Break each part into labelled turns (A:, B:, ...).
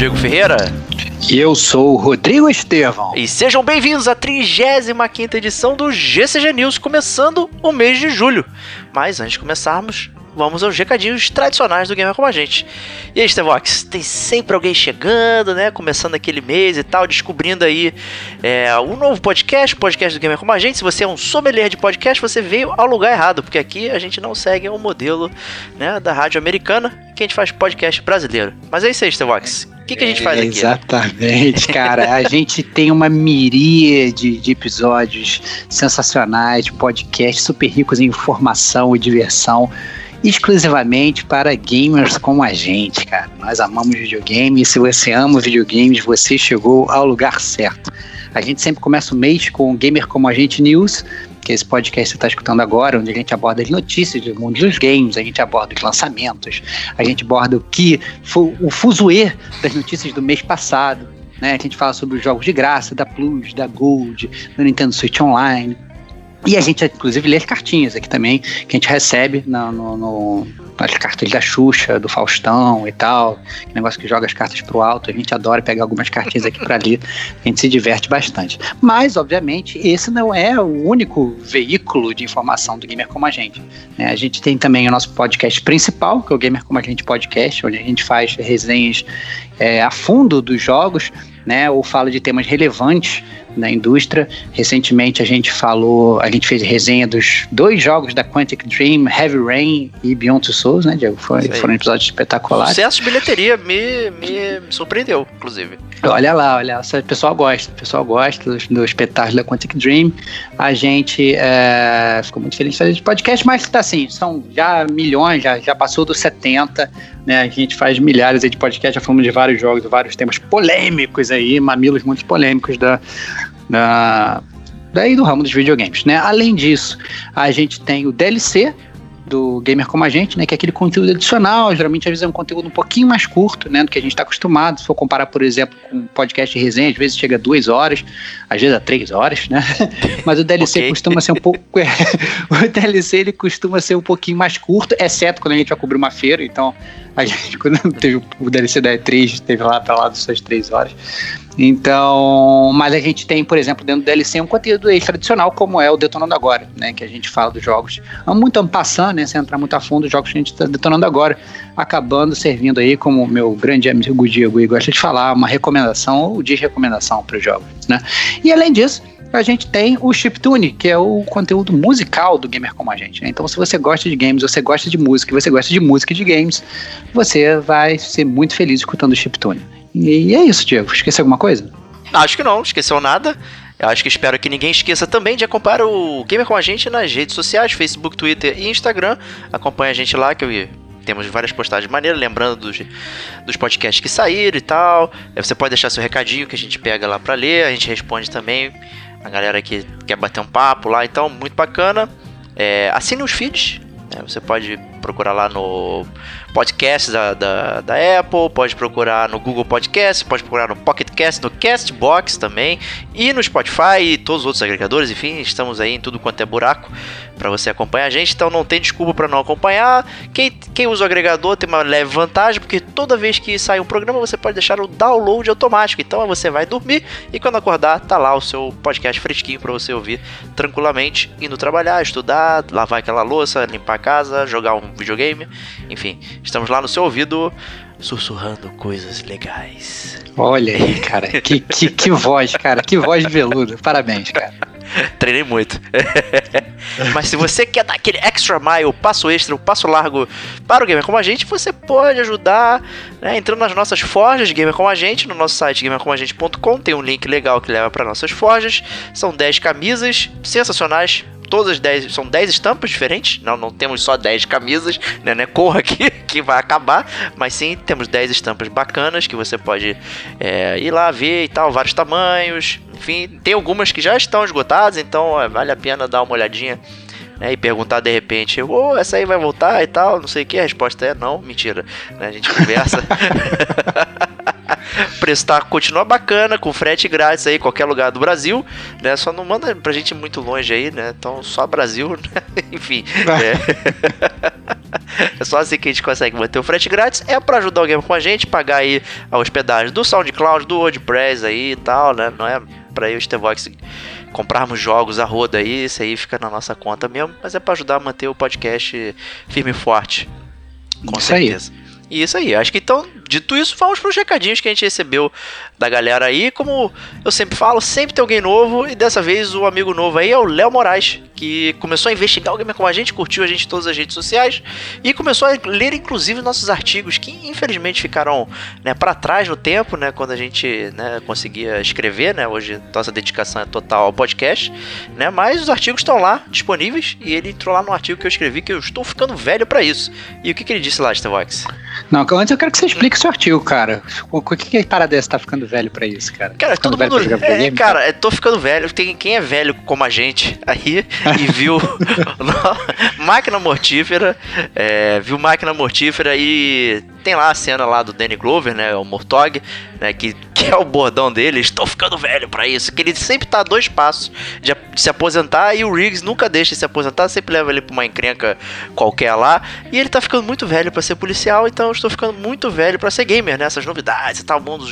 A: Diego Ferreira.
B: E eu sou o Rodrigo Estevão.
A: E sejam bem-vindos à 35 edição do GCG News, começando o mês de julho. Mas antes de começarmos, vamos aos recadinhos tradicionais do Gamer Como a Gente. E aí, Stevox, tem sempre alguém chegando, né? Começando aquele mês e tal, descobrindo aí é, um novo podcast, podcast do Gamer Como a Gente. Se você é um sommelier de podcast, você veio ao lugar errado, porque aqui a gente não segue o modelo né, da rádio americana, que a gente faz podcast brasileiro. Mas é isso aí, Stevox que, que a gente faz aqui?
B: Exatamente, cara. a gente tem uma miríade de episódios sensacionais, podcasts super ricos em informação e diversão exclusivamente para gamers como a gente, cara. Nós amamos videogame e se você ama videogames, você chegou ao lugar certo. A gente sempre começa o mês com Gamer Como a Gente News, que é esse podcast que você está escutando agora, onde a gente aborda as notícias do mundo dos games, a gente aborda os lançamentos, a gente aborda o que foi o fuzuê das notícias do mês passado. Né? A gente fala sobre os jogos de graça, da Plus, da Gold, do Nintendo Switch Online. E a gente, inclusive, lê as cartinhas aqui também, que a gente recebe no, no, no as cartas da Xuxa, do Faustão e tal, que negócio que joga as cartas pro alto, a gente adora pegar algumas cartinhas aqui para ali, a gente se diverte bastante. Mas, obviamente, esse não é o único veículo de informação do Gamer Como a Gente. Né? A gente tem também o nosso podcast principal, que é o Gamer Como a Gente Podcast, onde a gente faz resenhas é, a fundo dos jogos, né, ou fala de temas relevantes na indústria. Recentemente a gente falou, a gente fez resenha dos dois jogos da Quantic Dream, Heavy Rain e Beyond Two Souls, né, Diego? Foi, foram episódios espetaculares.
A: O sucesso de bilheteria me, me surpreendeu, inclusive.
B: Olha lá, olha, o pessoal gosta, o pessoal gosta do, do espetáculo da Quantic Dream. A gente é, ficou muito feliz de fazer esse podcast, mas tá assim, são já milhões, já, já passou dos 70, né? A gente faz milhares de podcasts, já falamos de vários jogos, vários temas polêmicos aí, mamilos muito polêmicos da, da daí do ramo dos videogames, né? Além disso, a gente tem o DLC do Gamer Como a Gente, né? Que é aquele conteúdo adicional, geralmente às vezes é um conteúdo um pouquinho mais curto, né? Do que a gente está acostumado. Se for comparar, por exemplo, com um podcast de resenha, às vezes chega a duas horas, às vezes a três horas, né? Mas o DLC okay. costuma ser um pouco. o DLC ele costuma ser um pouquinho mais curto, exceto quando a gente vai cobrir uma feira, então a gente, quando teve o DLC da E3, teve lá para lá das suas três horas. Então, mas a gente tem, por exemplo, dentro do DLC um conteúdo extra adicional, como é o Detonando Agora, né? Que a gente fala dos jogos. Muito passando, né? Sem entrar muito a fundo, os jogos que a gente está detonando agora, acabando servindo aí, como meu grande amigo Diego gosta de falar, uma recomendação ou desrecomendação para os jogos, né? E além disso, a gente tem o Chiptune, que é o conteúdo musical do Gamer Como a Gente. Né? Então, se você gosta de games, você gosta de música, você gosta de música e de games, você vai ser muito feliz escutando o Chiptune. E é isso, Diego. Esqueci alguma coisa?
A: Acho que não, esqueceu nada. Eu acho que espero que ninguém esqueça também de acompanhar o Gamer com a gente nas redes sociais, Facebook, Twitter e Instagram. Acompanhe a gente lá, que eu temos várias postagens maneiras, lembrando dos, dos podcasts que saíram e tal. Aí você pode deixar seu recadinho que a gente pega lá pra ler, a gente responde também. A galera que quer bater um papo lá, então, muito bacana. É, assine os feeds, né? você pode procurar lá no podcast da, da, da, Apple, pode procurar no Google Podcast, pode procurar no Pocket Cast, no Castbox também, e no Spotify e todos os outros agregadores, enfim, estamos aí em tudo quanto é buraco para você acompanhar a gente, então não tem desculpa para não acompanhar. Quem, quem usa o agregador tem uma leve vantagem, porque toda vez que sai um programa você pode deixar o download automático, então você vai dormir e quando acordar tá lá o seu podcast fresquinho para você ouvir tranquilamente, indo trabalhar, estudar, lavar aquela louça, limpar a casa, jogar um videogame, enfim, estamos lá no seu ouvido sussurrando coisas legais.
B: Olha aí, cara, que, que, que voz, cara, que voz de veludo. Parabéns, cara.
A: Treinei muito. Mas se você quer dar aquele extra mile, passo extra, o passo largo para o gamer como a gente, você pode ajudar né, entrando nas nossas forjas de gamer como a gente, no nosso site gamercomagente.com. Tem um link legal que leva para nossas forjas. São 10 camisas sensacionais todas as 10, são 10 estampas diferentes, não, não temos só 10 camisas, né, né, corra aqui que vai acabar, mas sim temos 10 estampas bacanas que você pode é, ir lá ver e tal, vários tamanhos, enfim, tem algumas que já estão esgotadas, então vale a pena dar uma olhadinha né, e perguntar de repente, ô, oh, essa aí vai voltar e tal, não sei o que, a resposta é não, mentira, né, a gente conversa. preço tá, continua bacana, com frete grátis aí, qualquer lugar do Brasil, né? Só não manda pra gente muito longe aí, né? Então só Brasil, né? Enfim. É. é. só assim que a gente consegue manter o frete grátis. É para ajudar alguém com a gente, pagar aí a hospedagem do SoundCloud, do WordPress aí e tal, né? Não é para eu, Stevox, comprarmos jogos a roda aí, isso aí fica na nossa conta mesmo, mas é para ajudar a manter o podcast firme e forte. Com isso certeza. Aí. E isso aí, acho que então, dito isso, vamos para os recadinhos que a gente recebeu da galera aí. Como eu sempre falo, sempre tem alguém novo, e dessa vez o amigo novo aí é o Léo Moraes, que começou a investigar o gamer como a gente, curtiu a gente em todas as redes sociais e começou a ler inclusive nossos artigos que infelizmente ficaram né, para trás no tempo, né, quando a gente né, conseguia escrever, né, hoje nossa dedicação é total ao podcast, né, mas os artigos estão lá disponíveis e ele entrou lá no artigo que eu escrevi que eu estou ficando velho para isso. E o que, que ele disse lá, Stevox?
B: Não, antes eu quero que você explique artigo, cara. O que, que cara dessa tá ficando velho para isso, cara?
A: Cara, todo mundo. É, cara, eu tô ficando velho. Tem quem é velho como a gente aí e viu Máquina Mortífera, é, viu Máquina Mortífera e tem lá a cena lá do Danny Glover, né, o Mortog, né, que, que é o bordão dele, estou ficando velho para isso, que ele sempre tá a dois passos de, de, se aposentar e o Riggs nunca deixa de se aposentar, sempre leva ele pra uma encrenca qualquer lá, e ele tá ficando muito velho para ser policial, então eu estou ficando muito velho para ser gamer, né, essas novidades e tal, mundo,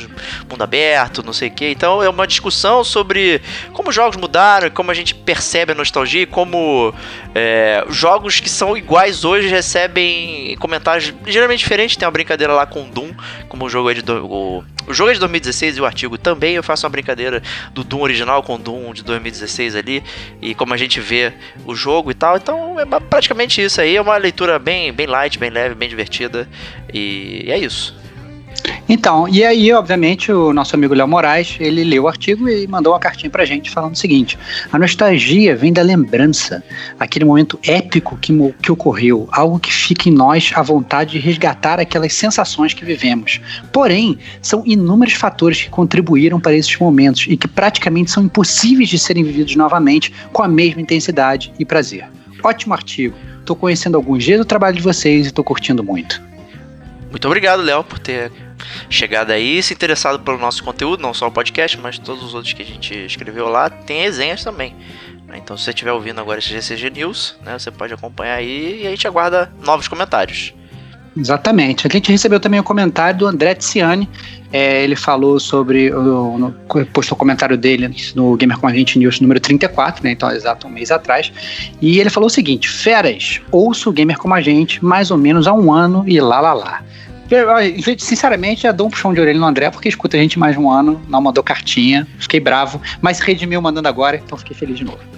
A: mundo aberto, não sei o que, então é uma discussão sobre como os jogos mudaram, como a gente percebe a nostalgia, como é, jogos que são iguais hoje recebem comentários geralmente diferentes, tem uma brincadeira lá com Doom, como o jogo é de do, o, o jogo é de 2016 e o artigo também eu faço uma brincadeira do Doom original com Doom de 2016 ali e como a gente vê o jogo e tal. Então é praticamente isso aí, é uma leitura bem bem light, bem leve, bem divertida e é isso.
B: Então, e aí, obviamente, o nosso amigo Léo Moraes, ele leu o artigo e mandou uma cartinha pra gente falando o seguinte: a nostalgia vem da lembrança, aquele momento épico que, que ocorreu, algo que fica em nós a vontade de resgatar aquelas sensações que vivemos. Porém, são inúmeros fatores que contribuíram para esses momentos e que praticamente são impossíveis de serem vividos novamente com a mesma intensidade e prazer. Ótimo artigo. Estou conhecendo alguns dias do trabalho de vocês e estou curtindo muito.
A: Muito obrigado, Léo, por ter chegado aí, se interessado pelo nosso conteúdo, não só o podcast, mas todos os outros que a gente escreveu lá, tem resenhas também. Então, se você estiver ouvindo agora esse GCG News, né, você pode acompanhar aí e a gente aguarda novos comentários.
B: Exatamente. A gente recebeu também o um comentário do André Tiziani. É, ele falou sobre. No, postou o comentário dele no Gamer com a gente News número 34, né? Então, exato um mês atrás. E ele falou o seguinte: Feras, ouço o Gamer como a gente mais ou menos há um ano e lá lá lá. Sinceramente, já dou um puxão de orelha no André, porque escuta a gente mais um ano, não mandou cartinha, fiquei bravo, mas redimiu mandando agora, então fiquei feliz de novo.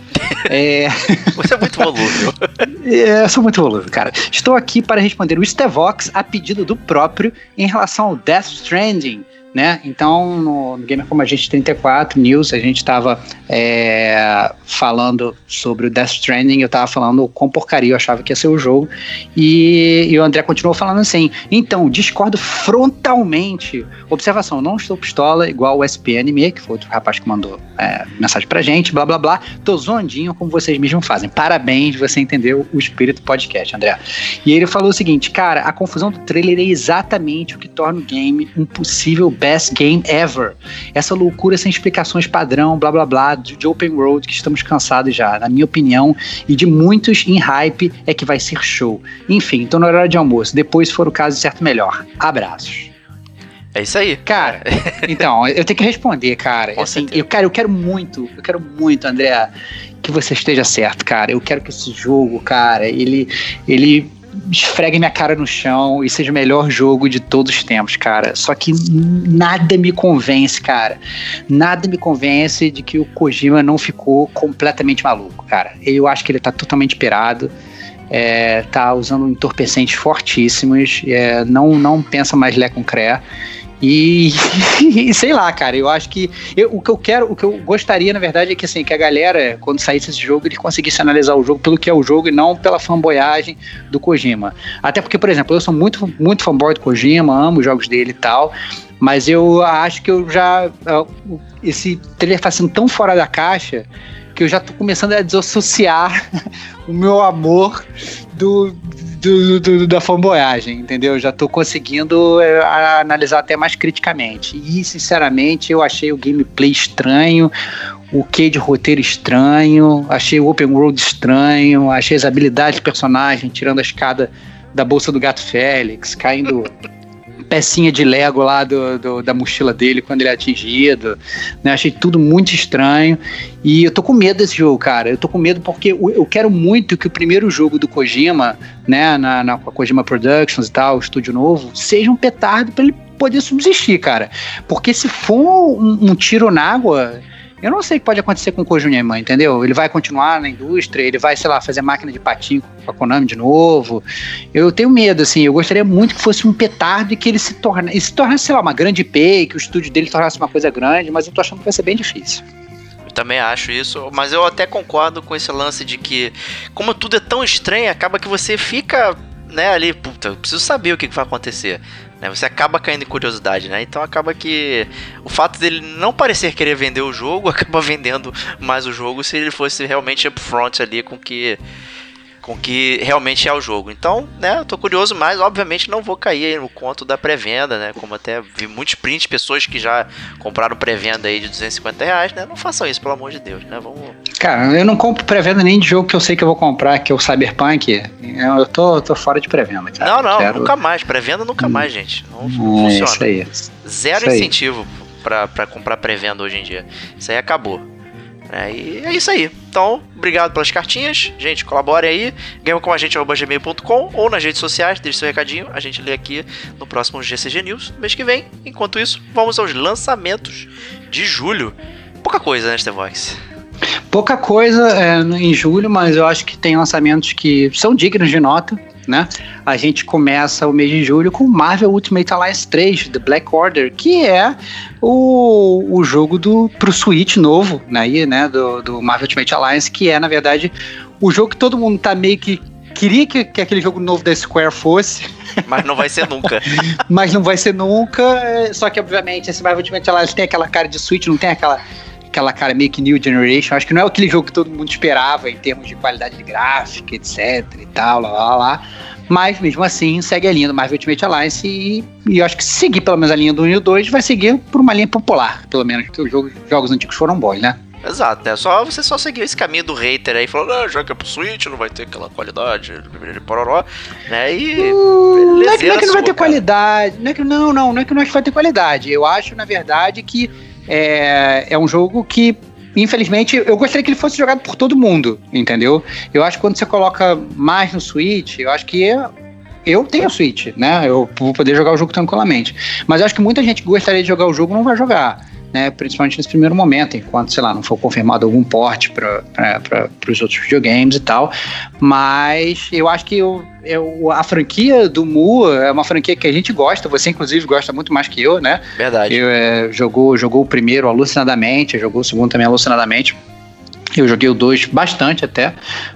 A: É... Você é muito volúvel.
B: é, eu sou muito volúvel, cara. Estou aqui para responder o Stevox a pedido do próprio em relação ao Death Stranding. Né? Então, no, Gamer Como a Gente 34 News, a gente estava é, falando sobre o Death Stranding, eu estava falando com porcaria eu achava que ia ser o jogo, e, e o André continuou falando assim, então, discordo frontalmente. Observação, não estou pistola, igual o SPNM, que foi outro rapaz que mandou é, mensagem pra gente, blá blá blá, tô zoandinho como vocês mesmos fazem. Parabéns, você entendeu o espírito podcast, André. E ele falou o seguinte, cara, a confusão do trailer é exatamente o que torna o game um possível best game ever. Essa loucura sem explicações padrão, blá blá blá, de, de open world que estamos cansados já, na minha opinião, e de muitos em hype é que vai ser show. Enfim, tô na hora de almoço. Depois, se for o caso, certo melhor. Abraços.
A: É isso aí.
B: Cara, então, eu tenho que responder, cara.
A: Com
B: assim,
A: certeza.
B: eu, cara, eu quero muito, eu quero muito, André, que você esteja certo, cara. Eu quero que esse jogo, cara, ele, ele esfregue minha cara no chão e seja o melhor jogo de todos os tempos, cara. Só que nada me convence, cara. Nada me convence de que o Kojima não ficou completamente maluco, cara. Eu acho que ele tá totalmente pirado. É, tá usando entorpecentes fortíssimos, é, não, não pensa mais Lé com Cré. E, e sei lá, cara, eu acho que eu- o que eu quero, o que eu gostaria, na verdade, é que assim, que a galera, quando saísse esse jogo, ele conseguisse analisar o jogo pelo que é o jogo e não pela fanboyagem do Kojima. Até porque, por exemplo, eu sou muito, muito fanboy do Kojima, amo os jogos dele e tal. Mas eu acho que eu já. ah, Esse trailer tá sendo tão fora da caixa que eu já tô começando a desassociar o meu amor do, do, do- da fanboyagem, entendeu? Eu já tô conseguindo é, analisar até mais criticamente. E, sinceramente, eu achei o gameplay estranho, o que de roteiro estranho, achei o open world estranho, achei as habilidades do personagem, tirando a escada da bolsa do gato Félix, caindo pecinha de Lego lá do, do- da mochila dele quando ele é atingido. Né? Achei tudo muito estranho. E eu tô com medo desse jogo, cara. Eu tô com medo porque eu quero muito que o primeiro jogo do Kojima, né, na, na Kojima Productions e tal, o estúdio novo, seja um petardo pra ele poder subsistir, cara. Porque se for um, um tiro na água, eu não sei o que pode acontecer com o Kojima, entendeu? Ele vai continuar na indústria, ele vai, sei lá, fazer máquina de patinho com a Konami de novo. Eu tenho medo, assim, eu gostaria muito que fosse um petardo e que ele se tornasse, se tornasse, sei lá, uma grande IP, que o estúdio dele tornasse uma coisa grande, mas eu tô achando que vai ser bem difícil.
A: Eu também acho isso, mas eu até concordo com esse lance de que, como tudo é tão estranho, acaba que você fica, né, ali, puta, eu preciso saber o que que vai acontecer. Né, você acaba caindo em curiosidade, né? Então acaba que o fato dele não parecer querer vender o jogo acaba vendendo mais o jogo se ele fosse realmente upfront ali com que com que realmente é o jogo. Então, né, eu tô curioso, mas obviamente não vou cair aí no conto da pré-venda, né? Como até vi muitos prints, pessoas que já compraram pré-venda aí de 250 reais, né? Não façam isso, pelo amor de Deus, né? Vamos.
B: Cara, eu não compro pré-venda nem de jogo que eu sei que eu vou comprar, que é o Cyberpunk. Eu tô, tô fora de pré-venda, cara.
A: não, não,
B: Quero-
A: nunca mais. Pré-venda nunca mais, gente. Não,
B: É,
A: funciona.
B: isso aí.
A: Zero
B: Isso
A: incentivo pra comprar pré-venda hoje em dia. Isso aí acabou. É, e é isso aí. Então, obrigado pelas cartinhas. Gente, colaborem aí. Ganham com a gente gmail.com ou nas redes sociais. Deixe seu recadinho. A gente lê aqui no próximo GCG News mês que vem. Enquanto isso, vamos aos lançamentos de julho. Pouca coisa, né, Stevox?
B: Pouca coisa é, em julho, mas eu acho que tem lançamentos que são dignos de nota, né? A gente começa o mês de julho com Marvel Ultimate Alliance 3, The Black Order, que é o, o jogo do pro Switch novo, né, aí, né, do, do Marvel Ultimate Alliance, que é, na verdade, o jogo que todo mundo tá meio que queria que, que aquele jogo novo da Square fosse,
A: Mas não vai ser nunca.
B: mas não vai ser nunca. é, Só que, obviamente, esse Marvel Ultimate Alliance tem aquela cara de Switch, não tem aquela, aquela cara meio que New Generation. Acho que não é aquele jogo que todo mundo esperava em termos de qualidade de gráfica, etc e tal, lá, lá, lá. Mas, mesmo assim, segue a linha do Marvel Ultimate Alliance e, e eu acho que se seguir pelo menos a linha do 1 e o 2, vai seguir por uma linha popular, pelo menos, porque os jogos, jogos antigos foram bons, né?
A: Exato, né? Só você só seguiu esse caminho do hater aí, falando, ah, joga pro Switch, não vai ter aquela qualidade, pororó, né? E.
B: Hum, não, é que, não é que não vai ter
A: cara.
B: qualidade. Não, é que, não, não, não é que não acho que vai ter qualidade. Eu acho, na verdade, que é, é um jogo que, infelizmente, eu gostaria que ele fosse jogado por todo mundo, entendeu? Eu acho que quando você coloca mais no Switch, eu acho que é- eu tenho Switch, né? Eu vou poder jogar o jogo tranquilamente. Mas eu acho que muita gente gostaria de jogar o jogo não vai jogar. Né, principalmente nesse primeiro momento, enquanto, sei lá, não for confirmado algum porte para os outros videogames e tal. Mas eu acho que eu, eu, a franquia do Mu é uma franquia que a gente gosta, você inclusive gosta muito mais que eu, né?
A: Verdade.
B: Eu, é, jogou, jogou o primeiro alucinadamente, jogou o segundo também alucinadamente. Eu joguei o 2 bastante até,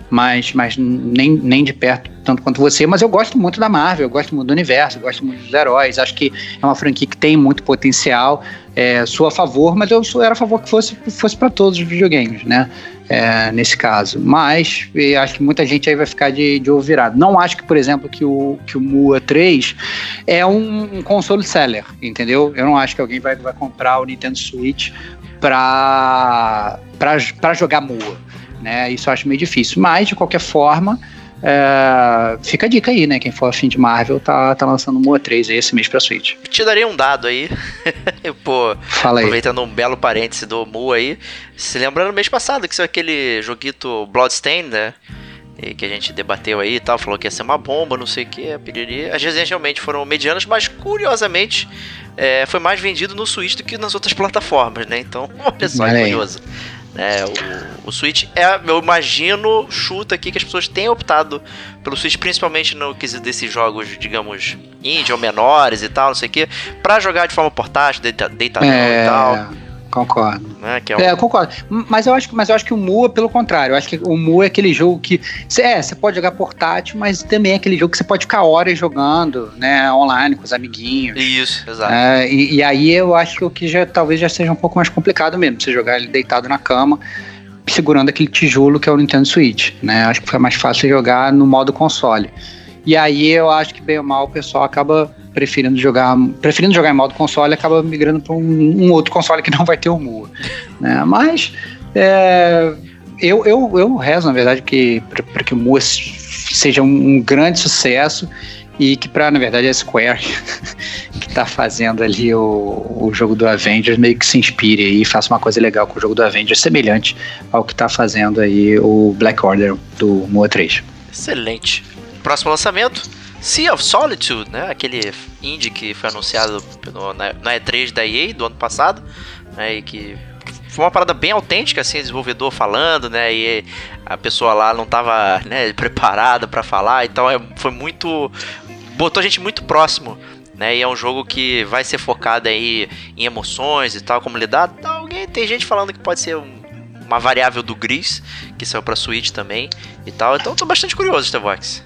B: mas, mas nem, nem de perto tanto quanto você, mas eu gosto muito da Marvel, eu gosto muito do universo, eu gosto muito dos heróis, acho que é uma franquia que tem muito potencial, é, sou a favor, mas eu sou, era a favor que fosse, fosse para todos os videogames, né? É, nesse caso. Mas acho que muita gente aí vai ficar de, de ovo virado. Não acho que, por exemplo, que o, que o Mua 3 é um, um console seller, entendeu? Eu não acho que alguém vai, vai comprar o Nintendo Switch para jogar Mua. Né? Isso eu acho meio difícil. Mas, de qualquer forma, é, fica a dica aí, né? Quem for afim de Marvel tá, tá lançando Mua 3 aí esse mês pra Switch.
A: Te darei um dado aí. Pô,
B: Fala aí.
A: aproveitando um belo parêntese do Mua aí. Se lembrando mês passado que é aquele joguito Bloodstained, né? Que a gente debateu aí e tal, falou que ia ser uma bomba, não sei o que, As resenhas realmente foram medianas, mas curiosamente é, foi mais vendido no Switch do que nas outras plataformas, né? Então, olha só que curioso. É, o, o Switch é, eu imagino, chuta aqui que as pessoas têm optado pelo Switch, principalmente no quesito desses jogos, digamos, indie ou menores e tal, não sei o que, pra jogar de forma portátil, deitadão é... e tal.
B: Concordo.
A: Né?
B: É, um... é, eu concordo. Mas eu, acho, mas eu acho que o Mu é pelo contrário. Eu acho que o Mu é aquele jogo que. É, você pode jogar portátil, mas também é aquele jogo que você pode ficar horas jogando, né? Online com os amiguinhos.
A: Isso, exato.
B: É, e, e, aí eu acho que o que já talvez já seja um pouco mais complicado mesmo. Você jogar ele deitado na cama, segurando aquele tijolo que é o Nintendo Switch. Né? Acho que foi mais fácil jogar no modo console. E aí eu acho que bem ou mal o pessoal acaba preferindo jogar, preferindo jogar em modo console, acaba migrando para um, um, outro console que não vai ter o Mua. Né? Mas é, eu, eu, eu rezo, na verdade, que para que o Mua seja um, um grande sucesso e que para na verdade a Square que está fazendo ali o, o jogo do Avengers meio que se inspire e faça uma coisa legal com o jogo do Avengers semelhante ao que está fazendo aí o Black Order do Mua 3.
A: Excelente. Próximo lançamento Sea of Solitude, né? Aquele indie que foi anunciado no, na, na, E3 da EA do ano passado, né? E que foi uma parada bem autêntica, assim, desenvolvedor falando, né? E a pessoa lá não estava né, preparada para falar, então é, foi muito. botou a gente muito próximo. Né, e é um jogo que vai ser focado aí em emoções e tal, como lidar. Alguém tem gente falando que pode ser um, uma variável do Gris, que saiu pra Switch também e tal. Então tô bastante curioso, Stevox.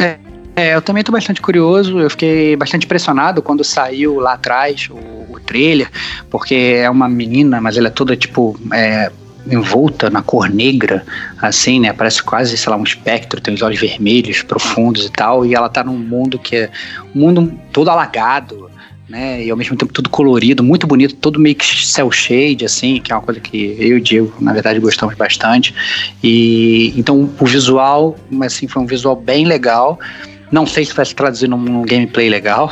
B: É, é, eu também estou bastante curioso. Eu fiquei bastante impressionado quando saiu lá atrás o, o trailer, porque é uma menina, mas ela é toda tipo. É, envolta na cor negra, assim, né? Parece quase, sei lá, um espectro, tem os olhos vermelhos, profundos e tal, e ela tá num mundo que é um mundo todo alagado, né? E ao mesmo tempo tudo colorido, muito bonito, todo meio que cel shade, assim, que é uma coisa que eu e o Diego, na verdade, gostamos bastante. E então o visual, assim, foi um visual bem legal. Não sei se vai se traduzir num, num gameplay legal.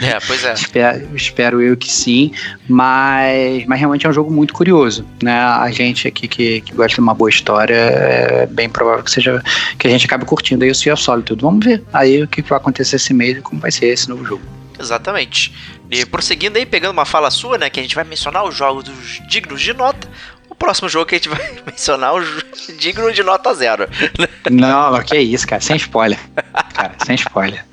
A: É, pois é.
B: espero, espero, eu que sim. Mas, mas realmente é um jogo muito curioso. Né? A gente aqui que, que gosta de uma boa história, é bem provável que seja que a gente acabe curtindo aí o Sea of Solitude. Vamos ver aí o que vai acontecer esse mês e como vai ser esse novo jogo.
A: Exatamente. E prosseguindo aí, pegando uma fala sua, né, que a gente vai mencionar os jogos dignos de nota, próximo jogo que a gente vai mencionar o digno de nota zero.
B: Não, que isso, cara, sem spoiler. Cara, sem spoiler.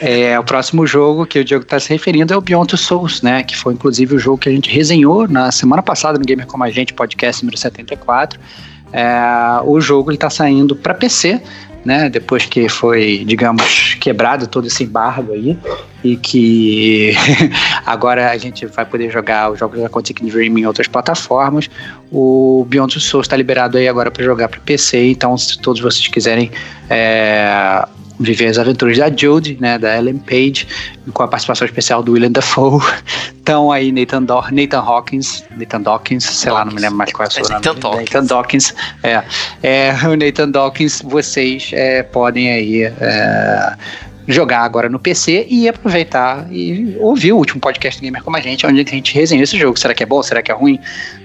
B: É, o próximo jogo que o Diego está se referindo é o Beyond Two Souls, né? Que foi inclusive o jogo que a gente resenhou na semana passada no Gamer Como a Gente, podcast número 74. É, o jogo está saindo para PC, né? Depois que foi, digamos, quebrado todo esse embargo aí e que agora a gente vai poder jogar os jogos da Quantic Dream em outras plataformas. O Beyond Two Souls está liberado aí agora para jogar para PC, então se todos vocês quiserem é, viver as aventuras da Jude, né, da Ellen Page, com a participação especial do William Dafoe. Então aí Nathan, Do Nathan Hawkins, Nathan Dawkins, sei Dawkins. lá, não me lembro mais qual é o seu nome. Nathan Dawkins. Nathan Dawkins, é, é, o Nathan Dawkins, vocês é, podem aí é, jogar agora no PC e aproveitar e ouvir o último podcast do Gamer como a gente, onde a gente resenhou esse jogo. Será que é bom? Será que é ruim?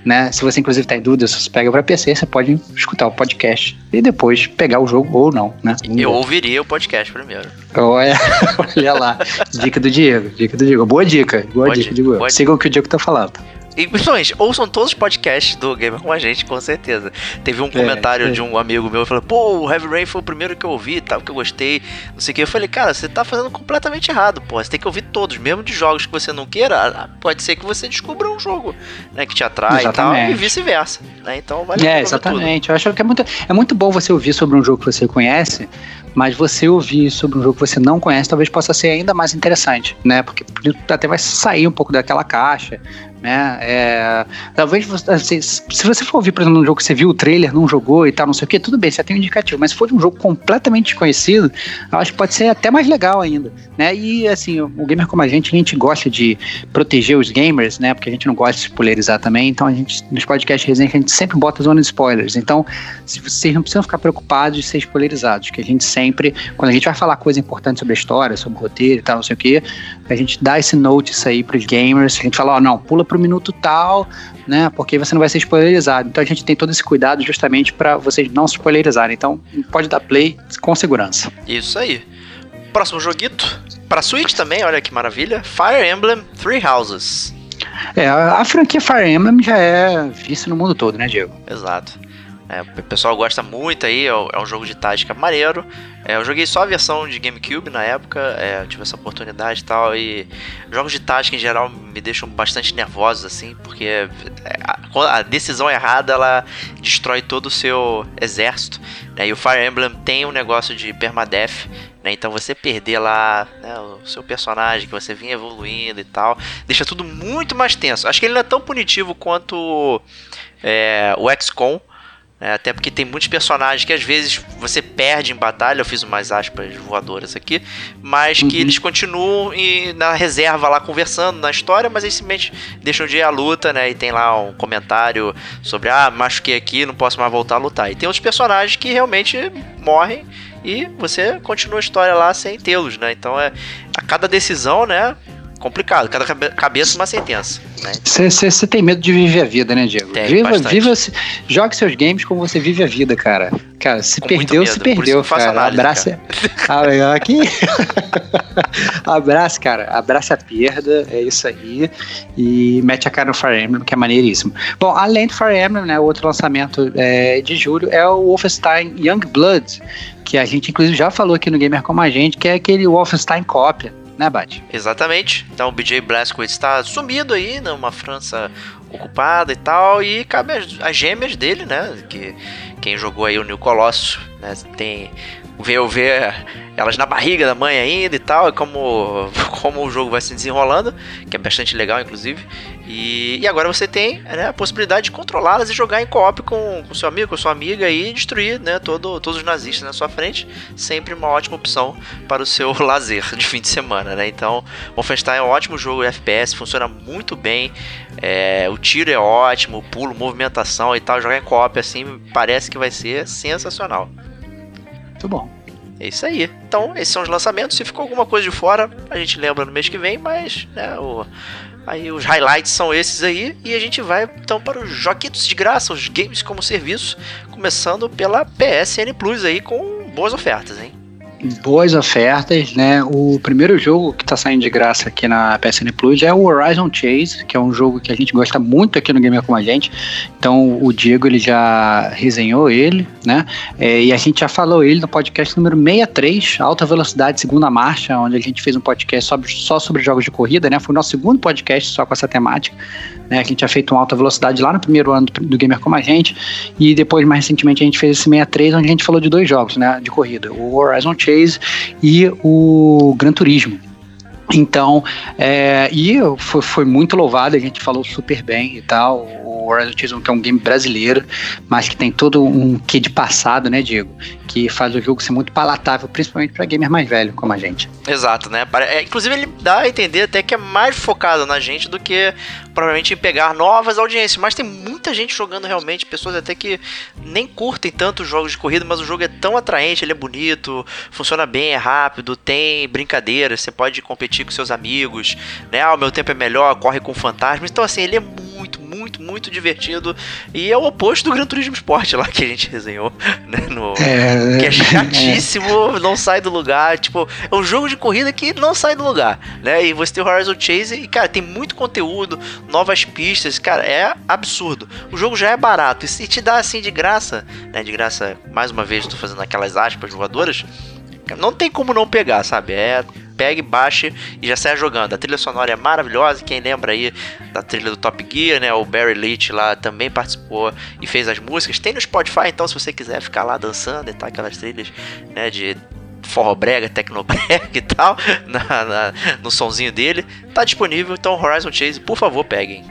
B: Né? Se você inclusive está em dúvida, se você pega para PC, você pode escutar o podcast e depois pegar o jogo ou não, né?
A: Eu ouviria o podcast primeiro.
B: Olha, olha lá, dica do Diego, dica do Diego. Boa dica, boa, boa dica, dica, Diego. Sigam o que o Diego tá falando.
A: E principalmente, ouçam todos os podcasts do Gamer com a gente, com certeza. Teve um é, comentário é. de um amigo meu falando, pô, o Heavy Rain foi o primeiro que eu ouvi tal, que eu gostei, não sei o que. Eu falei, cara, você tá fazendo completamente errado, pô. Você tem que ouvir todos, mesmo de jogos que você não queira, pode ser que você descubra um jogo né, que te atrai exatamente. e tal, e vice-versa. Né? Então vale
B: É, exatamente. Tudo. Eu acho que é muito, é muito bom você ouvir sobre um jogo que você conhece, mas você ouvir sobre um jogo que você não conhece talvez possa ser ainda mais interessante, né? Porque até vai sair um pouco daquela caixa, né? É, talvez você, assim, se você for ouvir, por exemplo, um jogo que você viu o trailer, não jogou e tal, não sei o que, tudo bem, você tem um indicativo, mas se for de um jogo completamente desconhecido, eu acho que pode ser até mais legal ainda, né? E assim, o gamer como a gente, a gente gosta de proteger os gamers, né? Porque a gente não gosta de spoilerizar também, então a gente, nos podcasts resenha, a gente sempre bota zona de spoilers. Então, se vocês não precisam ficar preocupados de ser spoilerizados, que a gente sempre, quando a gente vai falar coisa importante sobre a história, sobre o roteiro e tal, não sei o que, a gente dá esse notice aí pros gamers, a gente fala, ó, oh, não, pula pro minuto tal, né? Porque você não vai ser spoilerizado. Então a gente tem todo esse cuidado justamente para vocês não se spoilerizarem. Então pode dar play com segurança.
A: Isso aí. Próximo joguito. Pra Switch também, olha que maravilha. Fire Emblem Three Houses.
B: É, a franquia Fire Emblem já é vista no mundo todo, né, Diego?
A: Exato. É, o pessoal gosta muito aí, é um jogo de tática maneiro. É, eu joguei só a versão de GameCube na época, é, tive essa oportunidade e tal. E jogos de tática em geral me deixam bastante nervosos, assim, porque é, a, a decisão errada ela destrói todo o seu exército. Né? E o Fire Emblem tem um negócio de permadeath, né? Então você perder lá né, o seu personagem que você vinha evoluindo e tal, deixa tudo muito mais tenso. Acho que ele não é tão punitivo quanto é, o XCOM é, até porque tem muitos personagens que às vezes você perde em batalha. Eu fiz umas aspas voadoras aqui, mas uhum. que eles continuam e, na reserva lá conversando na história, mas eles simplesmente deixam de ir à luta, né? E tem lá um comentário sobre: ah, machuquei aqui, não posso mais voltar a lutar. E tem outros personagens que realmente morrem e você continua a história lá sem tê-los, né? Então é a cada decisão, né? Complicado. Cada cabeça uma sentença.
B: Você né? tem medo de viver a vida, né, Diego?
A: Tem,
B: viva, viva, jogue seus games como você vive a vida, cara. Cara, se Com perdeu, se perdeu, cara. Análise, Abraça. Cara. Ah, aqui. Abraça, cara. Abraça a perda, é isso aí. E mete a cara no Fire Emblem, que é maneiríssimo. Bom, além do Fire Emblem, né, outro lançamento é, de julho é o Wolfenstein Youngblood, que a gente inclusive já falou aqui no Gamer Como a Gente, que é aquele Wolfenstein cópia né?
A: Exatamente. Então o BJ Blazkowicz está sumido aí numa França ocupada e tal, e cabe as, as gêmeas dele, né, que quem jogou aí o New Colossus, né, tem ver ver elas na barriga da mãe ainda e tal, e como, como o jogo vai se desenrolando, que é bastante legal, inclusive. E, e agora você tem né, a possibilidade de controlá-las e jogar em co-op com, com seu amigo, com sua amiga e destruir né, todo, todos os nazistas na sua frente. Sempre uma ótima opção para o seu lazer de fim de semana. Né? Então, Wolfenstein é um ótimo jogo de FPS, funciona muito bem. É, o tiro é ótimo, o pulo, movimentação e tal. Jogar em co-op assim parece que vai ser sensacional.
B: Muito bom.
A: É isso aí. Então, esses são os lançamentos. Se ficou alguma coisa de fora, a gente lembra no mês que vem, mas né, o, aí os highlights são esses aí. E a gente vai então para os joguitos de graça, os games como serviço, começando pela PSN Plus aí com boas ofertas, hein?
B: Boas ofertas, né? O primeiro jogo que tá saindo de graça aqui na PSN Plus é o Horizon Chase, que é um jogo que a gente gosta muito aqui no Gamer com a gente. Então o Diego ele já resenhou ele, né? É, e a gente já falou ele no podcast número 63, Alta Velocidade Segunda Marcha, onde a gente fez um podcast sobre, só sobre jogos de corrida, né? Foi o nosso segundo podcast só com essa temática. Né, a gente tinha feito uma alta velocidade lá no primeiro ano do, do Gamer como a gente, e depois, mais recentemente, a gente fez esse 63, onde a gente falou de dois jogos né, de corrida: o Horizon Chase e o Gran Turismo. Então, é, e foi, foi, muito louvado, a gente falou super bem e tal. O Horizon Chase que é um game brasileiro, mas que tem todo um quê de passado, né, Diego? Que faz o jogo ser muito palatável, principalmente para gamer mais velho como a gente.
A: Exato, né? É, inclusive ele dá a entender até que é mais focado na gente do que provavelmente em pegar novas audiências. Mas tem muita gente jogando realmente, pessoas até que nem curtem tanto jogos de corrida, mas o jogo é tão atraente, ele é bonito, funciona bem, é rápido, tem brincadeiras, você pode competir com seus amigos, né? Ah, o meu tempo é melhor, corre com fantasmas. Então, assim, ele é muito, muito muito, divertido. E é o oposto do Gran Turismo Sport lá que a gente resenhou, né? No, é, que é chatíssimo, é. não sai do lugar. Tipo, é um jogo de corrida que não sai do lugar, né? E você tem o Horizon Chase e, cara, tem muito conteúdo, novas pistas, cara, é absurdo. O jogo já é barato e se te dá assim de graça, né? De graça, mais uma vez, tô fazendo aquelas aspas voadoras. Não tem como não pegar, sabe? É pegue, baixe e já saia jogando. A trilha sonora é maravilhosa. Quem lembra aí da trilha do Top Gear, né? O Barry Leach lá também participou e fez as músicas. Tem no Spotify, então, se você quiser ficar lá dançando e tal, aquelas trilhas, né? De forró brega, tecnobrega e tal, na, na, no sonzinho dele. Tá disponível, então Horizon Chase, por favor, peguem.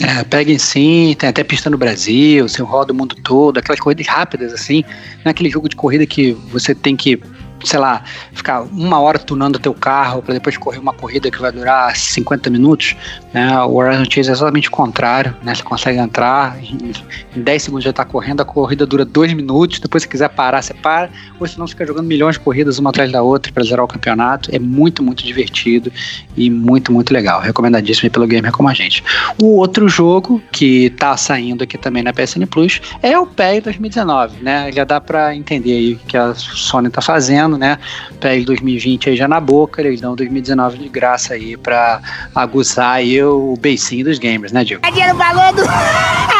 B: É, peguem sim, tem até pista no Brasil, você roda o mundo todo, aquelas corridas rápidas assim, não é jogo de corrida que você tem que sei lá, ficar uma hora tunando teu carro para depois correr uma corrida que vai durar 50 minutos, né? O Horizon Chase é exatamente o contrário, né? Você consegue entrar, em, 10 segundos já está correndo, a corrida dura 2 minutos, depois se quiser parar, você para, ou senão fica jogando milhões de corridas uma atrás da outra para zerar o campeonato. É muito, muito divertido e muito, muito legal. Recomendadíssimo pelo Gamer como a gente. O outro jogo que tá saindo aqui também na PSN Plus é o PES 2019, né? Já dá para entender aí o que a Sony tá fazendo ano, né? PES 2020 aí já na boca, eles dão 2019 de graça aí pra aguçar aí o beicinho dos gamers, né, Diego?
C: Dinheiro balando!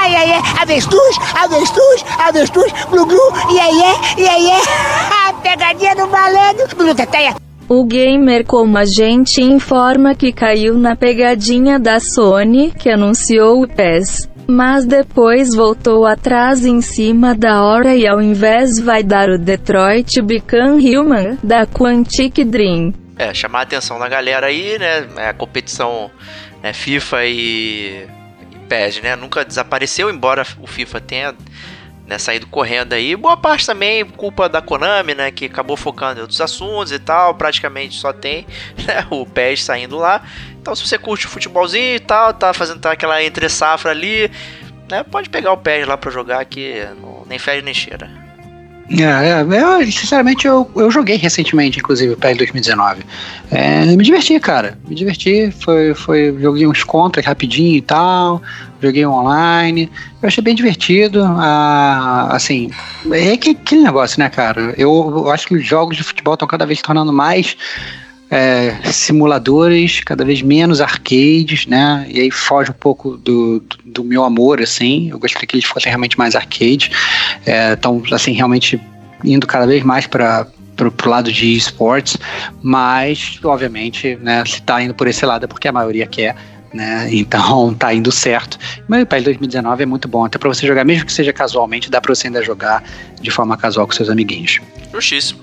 C: Ai, ai, ai, avestruz, avestruz, avestruz, glu glu, e aí, e aí, pegadinha do balando, glu teteia.
D: O gamer como a gente informa que caiu na pegadinha da Sony, que anunciou o PES mas depois voltou atrás em cima da hora e ao invés vai dar o Detroit Become Human, da Quantic Dream.
A: É, chamar a atenção da galera aí, né? É a competição né, FIFA e, e PES, né? Nunca desapareceu, embora o FIFA tenha né, saído correndo aí. Boa parte também culpa da Konami, né? Que acabou focando em outros assuntos e tal. Praticamente só tem né, o PES saindo lá. Então, se você curte o futebolzinho e tal, tá fazendo tá, aquela entre safra ali, né, pode pegar o PES lá para jogar que não, nem fede nem cheira.
B: É, é, eu, sinceramente, eu, eu joguei recentemente, inclusive, o PES 2019. É, me diverti, cara. Me diverti. Foi, foi, joguei uns contras rapidinho e tal. Joguei online. Eu achei bem divertido. Ah, assim, é aquele negócio, né, cara? Eu, eu acho que os jogos de futebol estão cada vez se tornando mais é, simuladores, cada vez menos arcades, né? E aí foge um pouco do, do, do meu amor, assim. Eu gostaria que eles fossem realmente mais arcades. Estão, é, assim, realmente indo cada vez mais para pro, pro lado de esportes, mas obviamente, né, se tá indo por esse lado é porque a maioria quer, né? Então tá indo certo. Mas o PES 2019 é muito bom, até para você jogar, mesmo que seja casualmente, dá para você ainda jogar de forma casual com seus amiguinhos.
A: Justíssimo.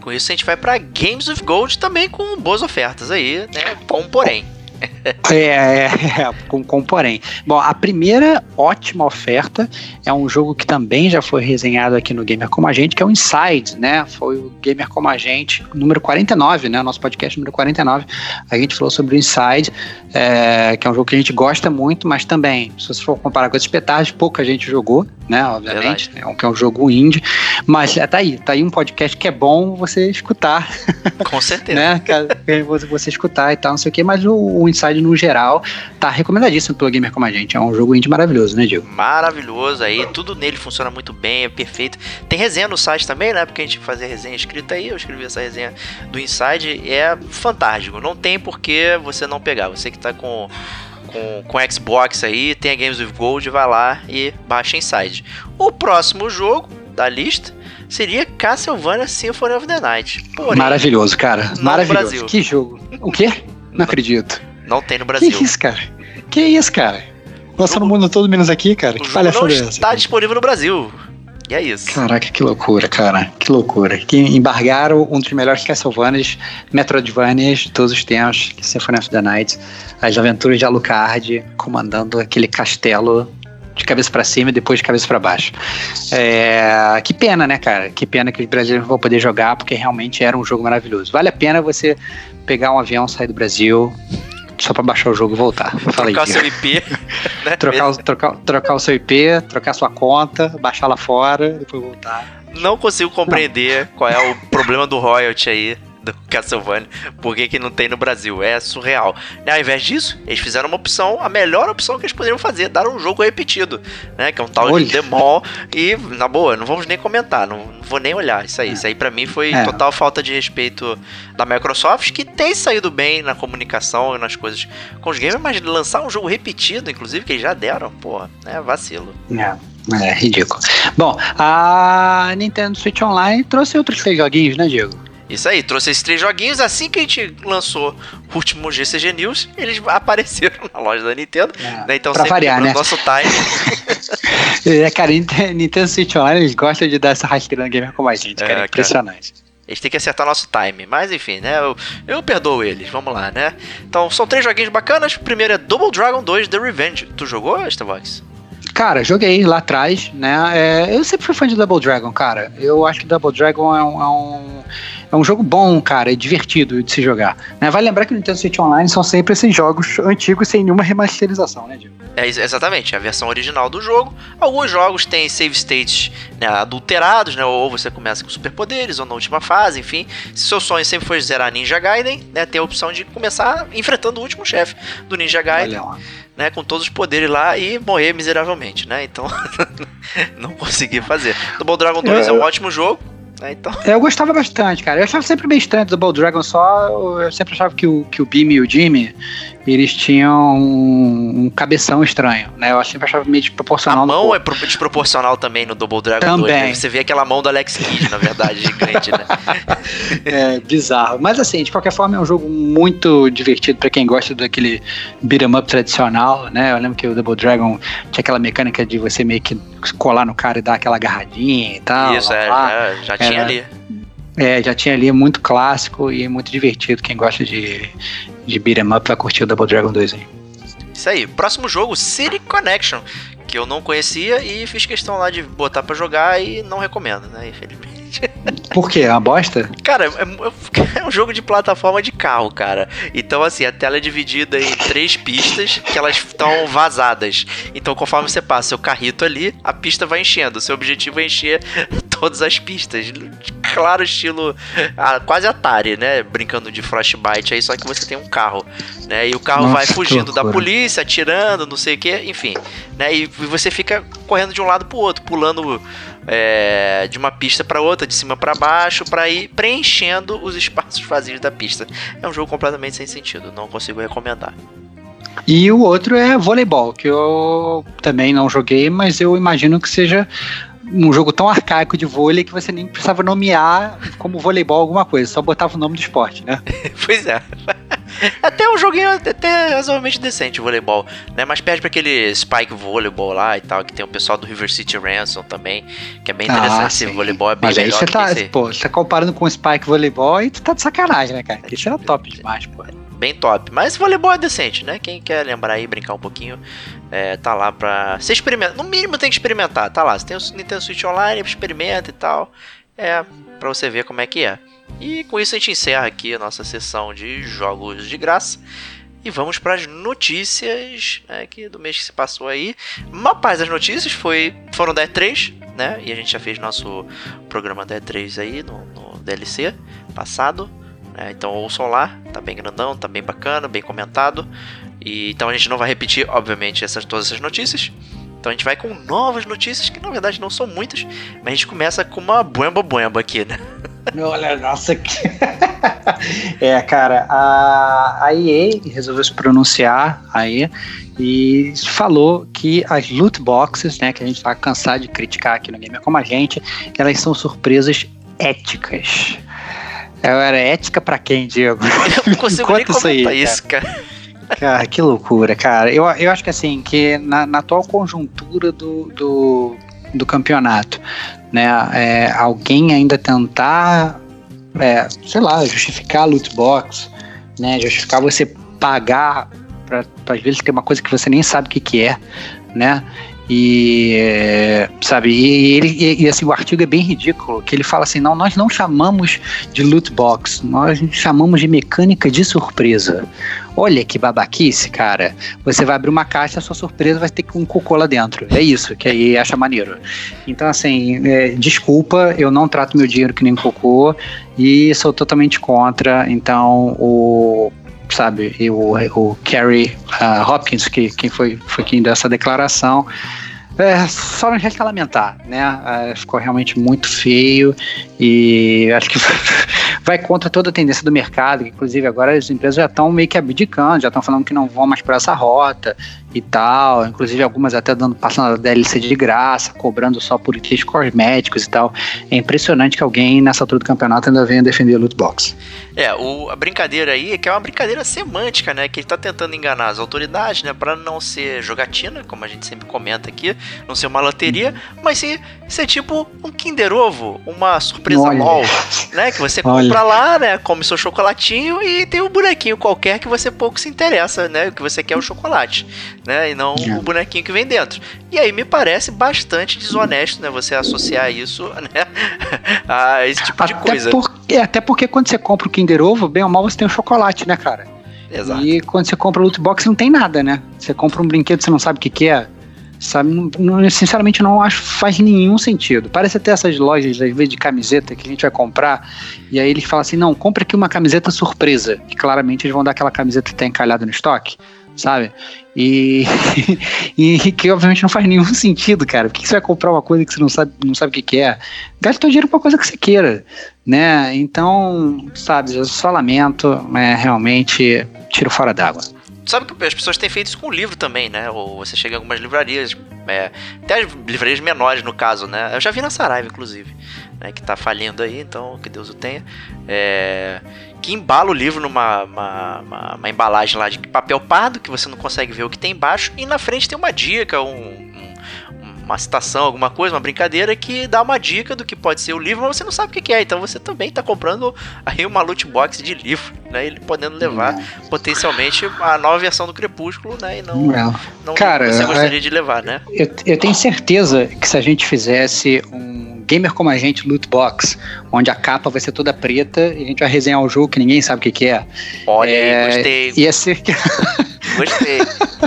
A: Com isso a gente vai para Games of Gold também com boas ofertas aí, né? Bom, porém.
B: É, é, é, com, com porém. Bom, a primeira ótima oferta é um jogo que também já foi resenhado aqui no Gamer Como a Gente, que é o Inside, né? Foi o Gamer Como a Gente, número 49, né? Nosso podcast número 49. A gente falou sobre o Inside, é, que é um jogo que a gente gosta muito, mas também, se você for comparar com os espetáculos, pouca gente jogou, né? Obviamente, é um, que é um jogo indie. Mas é, tá aí, tá aí um podcast que é bom você escutar.
A: Com certeza.
B: né? Você escutar e tal, não sei o quê, mas o, o Inside no geral tá recomendadíssimo pelo gamer como a gente. É um jogo indie maravilhoso, né, Diego?
A: Maravilhoso aí, tudo nele funciona muito bem, é perfeito. Tem resenha no site também, né? Porque a gente fazia resenha escrita aí, eu escrevi essa resenha do Inside, é fantástico. Não tem por que você não pegar. Você que tá com com, com Xbox aí, tem a Games with Gold, vai lá e baixa Inside. O próximo jogo da lista seria Castlevania Symphony of the Night.
B: Porém, Maravilhoso, cara. Maravilhoso. Que jogo. O quê? Não acredito.
A: Não tem no Brasil.
B: Que isso, cara? Que isso, cara? Nossa, no mundo todo menos aqui, cara. Que
A: palhaçada não é essa? Está disponível no Brasil. E é isso.
B: Caraca, que loucura, cara. Que loucura. Que embargaram um dos melhores Castlevanias, Metroidvanias de todos os tempos, Symphony of the Night. As aventuras de Alucard comandando aquele castelo de cabeça para cima e depois de cabeça para baixo. É, que pena, né, cara? Que pena que os brasileiros vão poder jogar, porque realmente era um jogo maravilhoso. Vale a pena você pegar um avião, sair do Brasil, só pra baixar o jogo e voltar.
A: Falei, trocar o seu IP.
B: né? trocar, o, trocar, trocar o seu IP, trocar sua conta, baixar lá fora, depois voltar.
A: Não consigo compreender Não. qual é o problema do royalty aí. Do Castlevania, por que, que não tem no Brasil? É surreal. Né, ao invés disso, eles fizeram uma opção, a melhor opção que eles poderiam fazer, dar um jogo repetido, né? Que é um tal
B: Olha.
A: de Demol. E, na boa, não vamos nem comentar, não, não vou nem olhar isso aí. Isso aí pra mim foi
B: É.
A: total falta de respeito da Microsoft, que tem saído bem na comunicação e nas coisas com os games, mas lançar um jogo repetido, inclusive, que eles já deram, porra, é vacilo.
B: É, é ridículo. Bom, a Nintendo Switch Online trouxe outros joguinhos, né, Diego?
A: Isso aí, trouxe esses três joguinhos. Assim que a gente lançou o último GCG News, eles apareceram na loja da Nintendo.
B: É,
A: né? Então,
B: pra
A: sempre
B: variar, né?
A: nosso time.
B: É, cara, Nintendo Switch Online, eles gostam de dar essa rasteira no gamer como a gente,
A: É,
B: cara.
A: cara.
B: Impressionante.
A: Eles têm que acertar nosso time. Mas enfim, né? Eu, eu perdoo eles. Vamos lá, né? Então, são três joguinhos bacanas. O primeiro é Double Dragon 2 The Revenge. Tu jogou, Starbucks?
B: Cara, joguei lá atrás, né? É, eu sempre fui fã de Double Dragon, cara. Eu acho que Double Dragon é um, é um, é um jogo bom, cara, é divertido de se jogar. Né? Vai lembrar que o Nintendo Switch Online são sempre esses jogos antigos sem nenhuma remasterização, né, Diego?
A: É ex- exatamente, a versão original do jogo. Alguns jogos têm save states né, adulterados, né? Ou você começa com superpoderes, ou na última fase, enfim. Se seu sonho sempre foi zerar Ninja Gaiden, né? Tem a opção de começar enfrentando o último chefe do Ninja Gaiden, né? Com todos os poderes lá e morrer miseravelmente, né? Então, não consegui fazer. Double Dragon 2 é um ótimo jogo, né? Então,
B: Eu gostava bastante, cara. Eu achava sempre meio estranho do Double Dragon só. Eu sempre achava que o, que o Beam e o Jimmy eles tinham um, um cabeção estranho, né? Eu sempre achava meio
A: a
B: desproporcional. no
A: mão é pro- desproporcional também no Double Dragon 2.
B: Também.
A: né? Você vê aquela mão do Alex Kidd, na verdade, gigante, né?
B: É bizarro. Mas assim, de qualquer forma, é um jogo muito divertido pra quem gosta daquele beat'em up tradicional, né? Eu lembro que o Double Dragon tinha aquela mecânica de você meio que colar no cara e dar aquela agarradinha e tal.
A: Isso,
B: lá,
A: é,
B: lá.
A: já, já tinha ali.
B: É, já tinha ali, é muito clássico e muito divertido. Quem gosta de, de beat'em up vai curtir o Double Dragon 2 aí.
A: Isso aí. Próximo jogo, City Connection, que eu não conhecia e fiz questão lá de botar pra jogar e não recomendo, né? Infelizmente.
B: Por quê? É uma bosta?
A: Cara, é, é um jogo de plataforma de carro, cara. Então, assim, a tela é dividida em três pistas que elas estão vazadas. Então, conforme você passa seu carrito ali, a pista vai enchendo. Seu objetivo é encher todas as pistas. Claro, estilo ah, quase Atari, né? Brincando de Frostbite aí, só que você tem um carro, né? E o carro
B: Nossa,
A: vai fugindo da polícia, atirando, não sei o que, enfim. Né? E você fica correndo de um lado pro outro, pulando é, de uma pista para outra, de cima para baixo, para ir preenchendo os espaços vazios da pista. É um jogo completamente sem sentido, não consigo recomendar.
B: E o outro é voleibol, que eu também não joguei, mas eu imagino que seja um jogo tão arcaico de vôlei que você nem precisava nomear como voleibol alguma coisa, só botava o nome do esporte, né?
A: pois é. Até um joguinho até razoavelmente decente o voleibol, né? Mas perde pra aquele Spike Volleyball lá e tal, que tem o pessoal do River City Ransom também, que é bem
B: Ah,
A: interessante. Esse
B: sim.
A: voleibol é bem
B: Mas aí você tá,
A: esse.
B: pô, você tá comparando com o Spike Voleibol e tu tá de sacanagem, né, cara? Isso era top demais, pô.
A: Bem top. Mas voleibol é decente, né? Quem quer lembrar aí, brincar um pouquinho, é, tá lá pra. Você experimenta. No mínimo tem que experimentar, tá lá. Você tem o Nintendo Switch Online, experimenta e tal. É, pra você ver como é que é. E com isso a gente encerra aqui a nossa sessão de jogos de graça. E vamos para as notícias né, que do mês que se passou aí. Uma parte das notícias foi, foram da E3, né? E a gente já fez nosso programa da E3 aí no, no DLC passado. Né? então ouçam lá, tá bem grandão, tá bem bacana, bem comentado. E, então a gente não vai repetir, obviamente, essas, todas essas notícias. Então a gente vai com novas notícias, que na verdade não são muitas, mas a gente começa com uma buemba buemba aqui, né?
B: Olha, nossa, é, cara, a, a EA resolveu se pronunciar aí e falou que as loot boxes, né, que a gente tá cansado de criticar aqui no Gamer Como a Gente, elas são surpresas éticas. Era ética pra quem, Diego?
A: Eu não consigo nem
B: isso aí,
A: comentar
B: cara.
A: isso, cara.
B: Cara, que loucura, cara. Eu, eu acho que assim, que na, na atual conjuntura do, do, do campeonato, né, é, alguém ainda tentar, é, sei lá, justificar a loot box, né, justificar você pagar pra, pra às vezes ter uma coisa que você nem sabe o que, que é, né, E, é, sabe, e, ele, e, e, assim, o artigo é bem ridículo, que ele fala assim, não, nós não chamamos de loot box, nós chamamos de mecânica de surpresa. Olha que babaquice, cara. Você vai abrir uma caixa, a sua surpresa vai ter um cocô lá dentro. É isso, que aí acha maneiro. Então, assim, é, desculpa, eu não trato meu dinheiro que nem cocô e sou totalmente contra. Então, o sabe, e o, o Kerry uh, Hopkins, que quem foi, foi quem deu essa declaração, é, só não resta lamentar, né? É, ficou realmente muito feio e acho que vai contra toda a tendência do mercado, que inclusive agora as empresas já estão meio que abdicando, já estão falando que não vão mais por essa rota e tal, inclusive algumas até dando passando a DLC de graça, cobrando só por itens cosméticos e tal. É impressionante que alguém nessa altura do campeonato ainda venha defender loot box.
A: É, o, a brincadeira aí é que é uma brincadeira semântica, né? Que ele tá tentando enganar as autoridades, né? Pra não ser jogatina, como a gente sempre comenta aqui, não ser uma loteria, mas ser, ser tipo um Kinder Ovo, uma surpresa Olha. LOL, né? Que você compra Olha. lá, né? Come seu chocolatinho e tem um bonequinho qualquer que você pouco se interessa, né? O que você quer é o chocolate né? E não é. o bonequinho que vem dentro. E aí me parece bastante desonesto, né? Você associar isso, né? a esse tipo de
B: até
A: coisa.
B: Por, é, até porque quando você compra o Kinder Ovo, bem ou mal você tem o chocolate, né, cara? Exato. E quando você compra o loot box não tem nada, né? Você compra um brinquedo, você não sabe o que, que é. Sabe, sinceramente não acho faz nenhum sentido. Parece até essas lojas, às vezes, de camiseta que a gente vai comprar, e aí eles falam assim: não, compra aqui uma camiseta surpresa. Que claramente eles vão dar aquela camiseta que tá encalhada no estoque sabe? E, e que obviamente não faz nenhum sentido, cara. Por que você vai comprar uma coisa que você não sabe, não sabe o que, que é? Gasta o dinheiro pra coisa que você queira, né? Então, sabe, eu só lamento, é, realmente tiro fora d'água.
A: Sabe que as pessoas têm feito isso com livro também, né? Ou você chega em algumas livrarias, é, até as livrarias menores no caso, né? Eu já vi na Saraiva, inclusive, né? Que tá falindo aí, então que Deus o tenha. É, que embala o livro numa uma, uma, uma, embalagem lá de papel pardo, que você não consegue ver o que tem embaixo, e na frente tem uma dica, um, uma citação, alguma coisa, uma brincadeira que dá uma dica do que pode ser o livro, mas você não sabe o que é. Então você também está comprando aí uma loot box de livro, né? Ele podendo levar é. potencialmente a nova versão do Crepúsculo, né? E não,
B: é.
A: não
B: Cara,
A: você gostaria é, de levar, né?
B: Eu, eu tenho certeza que se a gente fizesse um gamer como a gente loot box, onde a capa vai ser toda preta e a gente vai resenhar o jogo que ninguém sabe o que, que é.
A: Olha é, aí, gostei.
B: Ia ser
A: Gostei.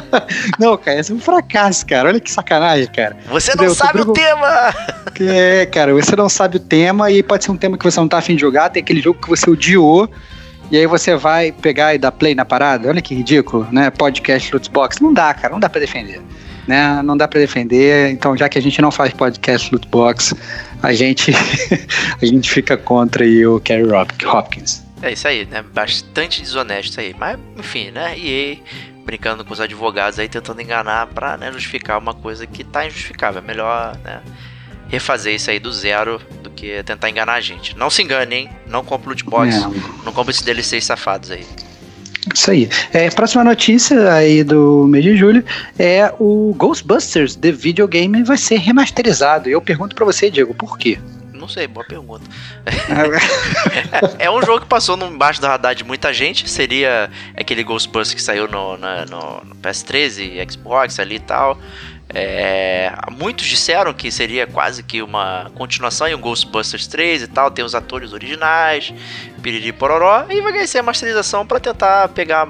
B: Não, cara, esse é um fracasso, cara. Olha que sacanagem, cara.
A: Você não sabe o tema!
B: É, cara, você não sabe o tema e pode ser um tema que você não tá afim de jogar, tem aquele jogo que você odiou. E aí você vai pegar e dar play na parada. Olha que ridículo, né? Podcast Lootbox. Não dá, cara, não dá para defender. Né? Não dá para defender. Então, já que a gente não faz podcast Lootbox, a gente a gente fica contra aí o Kerry Hopkins.
A: É isso aí, né? Bastante desonesto isso aí. Mas, enfim, né? EA brincando com os advogados aí, tentando enganar pra né, justificar uma coisa que tá injustificável. É melhor, né? Refazer isso aí do zero do que tentar enganar a gente. Não se engane, hein? Não compre loot box. Não, não compre esses DLCs safados aí.
B: Isso aí. É, próxima notícia aí do mês de julho é o Ghostbusters The Videogame vai ser remasterizado. Eu pergunto para você, Diego, por quê?
A: Não sei, boa pergunta. é, é, um jogo que passou no, embaixo da radar de muita gente. Seria aquele Ghostbusters que saiu no, no, no PS13, Xbox ali e tal. É, muitos disseram que seria quase que uma continuação em um Ghostbusters 3 e tal, tem os atores originais, piriri pororó, e vai ser a masterização para tentar pegar.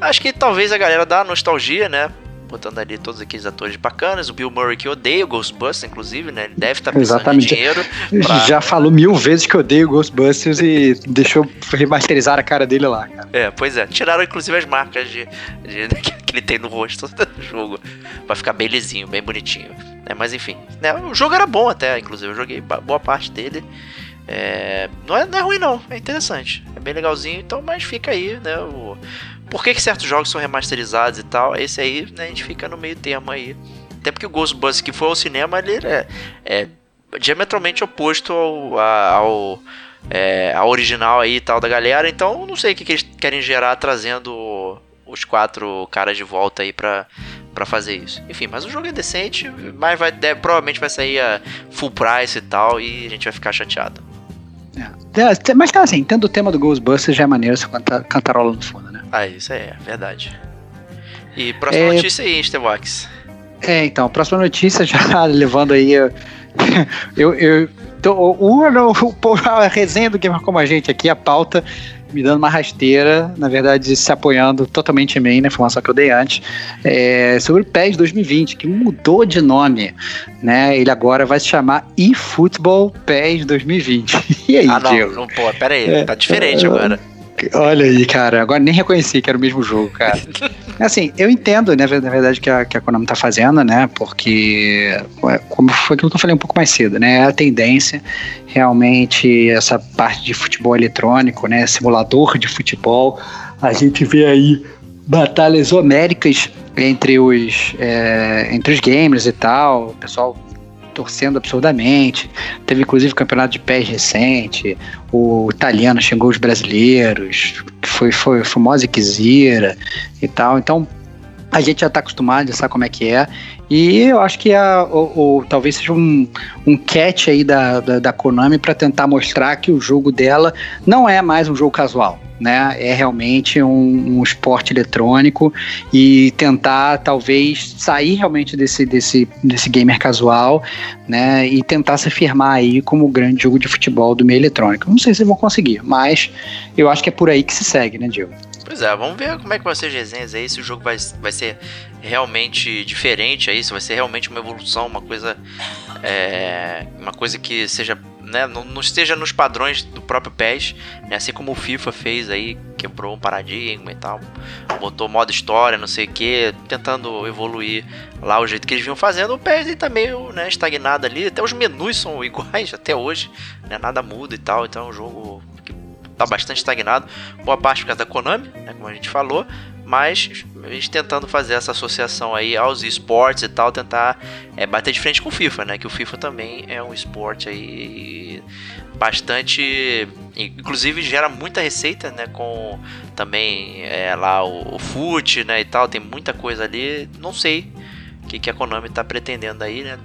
A: Acho que talvez a galera da nostalgia, né? botando ali todos aqueles atores bacanas. O Bill Murray que odeia o Ghostbusters, inclusive, né? Ele deve estar tá precisando Exatamente. de dinheiro.
B: Pra... Já falou mil vezes que odeia o Ghostbusters e deixou remasterizar a cara dele lá, cara.
A: É, pois é. Tiraram inclusive as marcas de, de que ele tem no rosto do jogo. Pra ficar bem lisinho, bem bonitinho. É, mas enfim. Né? O jogo era bom até, inclusive. Eu joguei boa parte dele. É, não, é, não é ruim não, é interessante, é bem legalzinho, então, mas fica aí, né, o, por que, que certos jogos são remasterizados e tal? Esse aí, né, a gente fica no meio termo aí. Até porque o Ghostbusters que foi ao cinema, ele é, é diametralmente oposto ao, ao, é, ao original aí e tal da galera. Então, não sei o que, que eles querem gerar trazendo os quatro caras de volta aí pra, pra fazer isso. Enfim, mas o jogo é decente, mas vai, deve, provavelmente vai sair a full price e tal, e a gente vai ficar chateado.
B: É. Mas tá assim, tendo o tema do Ghostbusters já é maneiro você cantar, cantarola no fundo, né?
A: Ah, isso é verdade. E próxima é... notícia aí, Stevox.
B: É, então, próxima notícia, já levando aí. Eu, eu, tô, o, o, a resenha do Gamer Como a Gente aqui, a pauta, me dando uma rasteira, na verdade, se apoiando totalmente em mim, na informação que eu dei antes, é, sobre o PES 2020, que mudou de nome, né? Ele agora vai se chamar eFootball PES 2020. E aí,
A: ah, não,
B: Diego?
A: não, pô, pera aí, é, tá diferente é, agora.
B: Olha aí, cara, agora nem reconheci que era o mesmo jogo, cara. assim, eu entendo, né, na verdade, que a, que a Konami tá fazendo, né, porque, como foi aquilo que eu falei um pouco mais cedo, né, é a tendência, realmente, essa parte de futebol eletrônico, né, simulador de futebol, a gente vê aí batalhas homéricas entre os, é, entre os gamers e tal, o pessoal torcendo absurdamente. Teve inclusive campeonato de pés recente. O italiano xingou os brasileiros, foi, foi famosa Kizira e tal. Então a gente já está acostumado, já sabe como é que é. E eu acho que a, o, o, talvez seja um, um catch aí da, da, da Konami para tentar mostrar que o jogo dela não é mais um jogo casual né? É realmente um, um, esporte eletrônico e tentar talvez sair realmente desse, desse, desse gamer casual, né? E tentar se afirmar aí como o grande jogo de futebol do meio eletrônico. Não sei se vão conseguir, mas eu acho que é por aí que se segue, né, Diego?
A: Pois é, vamos ver como é que vai ser as resenhas aí, se o jogo vai, vai ser realmente diferente aí, se vai ser realmente uma evolução, uma coisa. É, uma coisa que seja né, não, não, esteja nos padrões do próprio PES, né, assim como o FIFA fez aí, quebrou um paradigma e tal, botou modo história, não sei o que, tentando evoluir lá o jeito que eles vinham fazendo, o PES tá meio né, estagnado ali, até os menus são iguais até hoje, né, nada muda e tal, então é um jogo que tá bastante estagnado, boa parte por causa da Konami, né, como a gente falou, mas a gente tentando fazer essa associação aí aos esportes e tal, tentar é, bater de frente com o FIFA, né? Que o FIFA também é um esporte aí bastante, inclusive gera muita receita, né? Com também é, lá o, o FUT, né? E tal, tem muita coisa ali. Não sei o que, que a Konami tá pretendendo aí, né?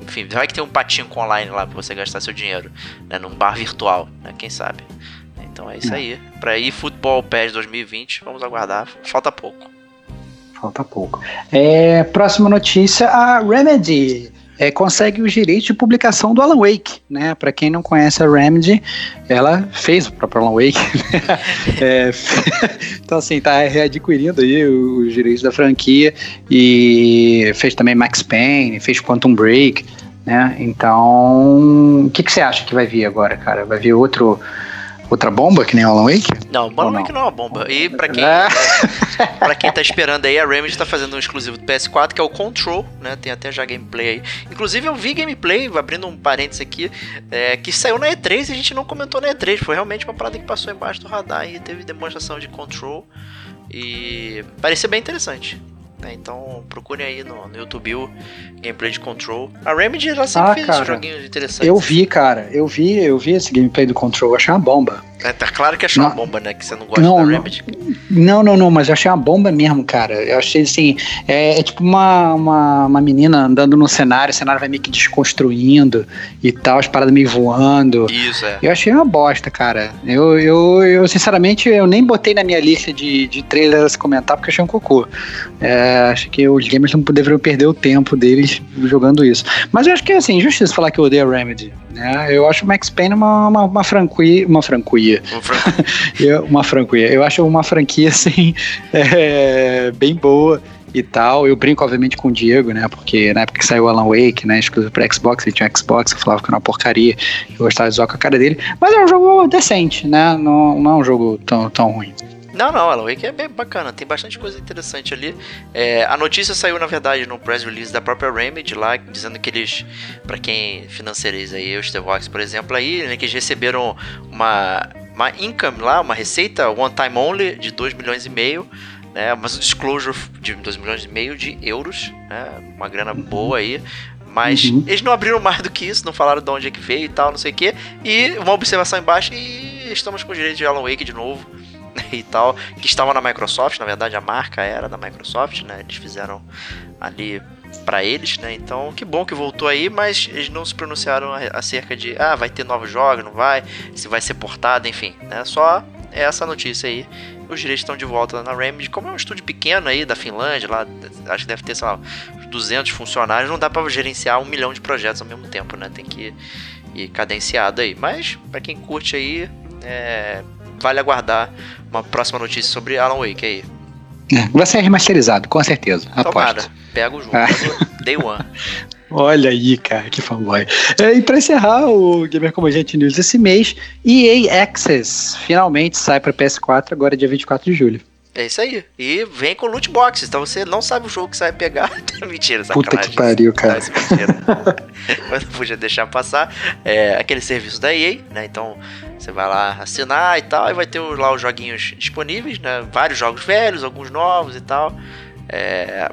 A: Enfim, vai que tem um patinho online lá para você gastar seu dinheiro, né? Num bar virtual, né? Quem sabe? É isso aí. Para ir Futebol PES 2020, vamos aguardar. Falta pouco.
B: Falta pouco. É, próxima notícia: a Remedy é, consegue os direitos de publicação do Alan Wake, né? Para quem não conhece a Remedy, ela fez o próprio Alan Wake. Né? é, então assim, tá readquirindo aí os direitos da franquia e fez também Max Payne, fez Quantum Break, né? Então, o que, que você acha que vai vir agora, cara? Vai vir outro outra bomba que nem Alan Wake?
A: Não, Alan Wake não é uma bomba. E pra quem, é. pra quem tá esperando aí, a Remedy tá fazendo um exclusivo do PS4 que é o Control, né? Tem até já gameplay aí. Inclusive eu vi gameplay, abrindo um parênteses aqui, é, que saiu na E3 e a gente não comentou na E3. Foi realmente uma parada que passou embaixo do radar e teve demonstração de Control. E parecia bem interessante. Né? Então procurem aí no, no YouTube o gameplay de Control. A Remedy ela sempre ah, fez cara, joguinhos interessantes.
B: Eu vi, cara, eu vi, eu vi esse gameplay do Control, achei uma bomba.
A: É, tá claro que não, uma bomba, né? Que você não gosta não, da Remedy.
B: Não, não, não, mas eu achei uma bomba mesmo, cara. Eu achei assim, é, é, tipo uma, uma, uma menina andando no cenário, o cenário vai meio que desconstruindo e tal, as paradas meio voando.
A: Isso, é.
B: Eu achei uma bosta, cara. Eu, eu, eu sinceramente, eu nem botei na minha lista de, de trailers a comentar porque eu achei um cocô. É, acho que os gamers não deveriam perder o tempo deles jogando isso. Mas eu acho que é assim, injustiça falar que eu odeio a Remedy. Né? Eu acho o Max Payne uma, uma, uma franquia. Uma franquia. uma franquia. Eu acho uma franquia, assim, é, bem boa e tal. Eu brinco, obviamente, com o Diego, né? Porque na época que saiu o Alan Wake, né? Exclusivo pra Xbox, ele tinha um Xbox, eu falava que era uma porcaria, eu gostava de zoar com a cara dele. Mas é um jogo decente, né? Não, não é um jogo tão, tão ruim.
A: Não, não, Alan Wake é bem bacana, tem bastante coisa interessante ali. É, a notícia saiu, na verdade, no press release da própria Remedy lá, dizendo que eles, para quem financeiros aí, os The Vox, por exemplo, aí, né, que eles receberam uma, uma income lá, uma receita one time only de 2 milhões e meio, né, mas um disclosure de 2 milhões e meio de euros, né, uma grana boa aí, mas uhum. eles não abriram mais do que isso, não falaram de onde é que veio e tal, não sei o que. E uma observação embaixo, e estamos com o direito de Alan Wake de novo. e tal, que estavam na Microsoft, na verdade a marca era da Microsoft, né? Eles fizeram ali para eles, né? Então, que bom que voltou aí, mas eles não se pronunciaram acerca de, ah, vai ter novos jogos, não vai, se vai ser portado, enfim, né? Só essa notícia aí os direitos estão de volta na Remedy. Como é um estúdio pequeno aí da Finlândia, lá acho que deve ter, sei lá, 200 funcionários, não dá para gerenciar um milhão de projetos ao mesmo tempo, né? Tem que ir cadenciado aí. Mas, para quem curte aí, é, vale aguardar uma próxima notícia sobre Alan Wake aí.
B: É, vai ser remasterizado, com certeza. Tomara, aposto.
A: pega o jogo. Ah. Day One.
B: Olha aí, cara, que fanboy. É, e pra encerrar o Gamer Como a Gente News esse mês, EA Access finalmente sai para PS4 agora dia 24 de julho.
A: É isso aí. E vem com loot boxes. Então você não sabe o jogo que você vai pegar. mentira,
B: sacanagem. Puta que pariu, cara.
A: Mas não podia deixar passar. É aquele serviço da EA, né? Então você vai lá assinar e tal. E vai ter lá os joguinhos disponíveis, né? Vários jogos velhos, alguns novos e tal. É,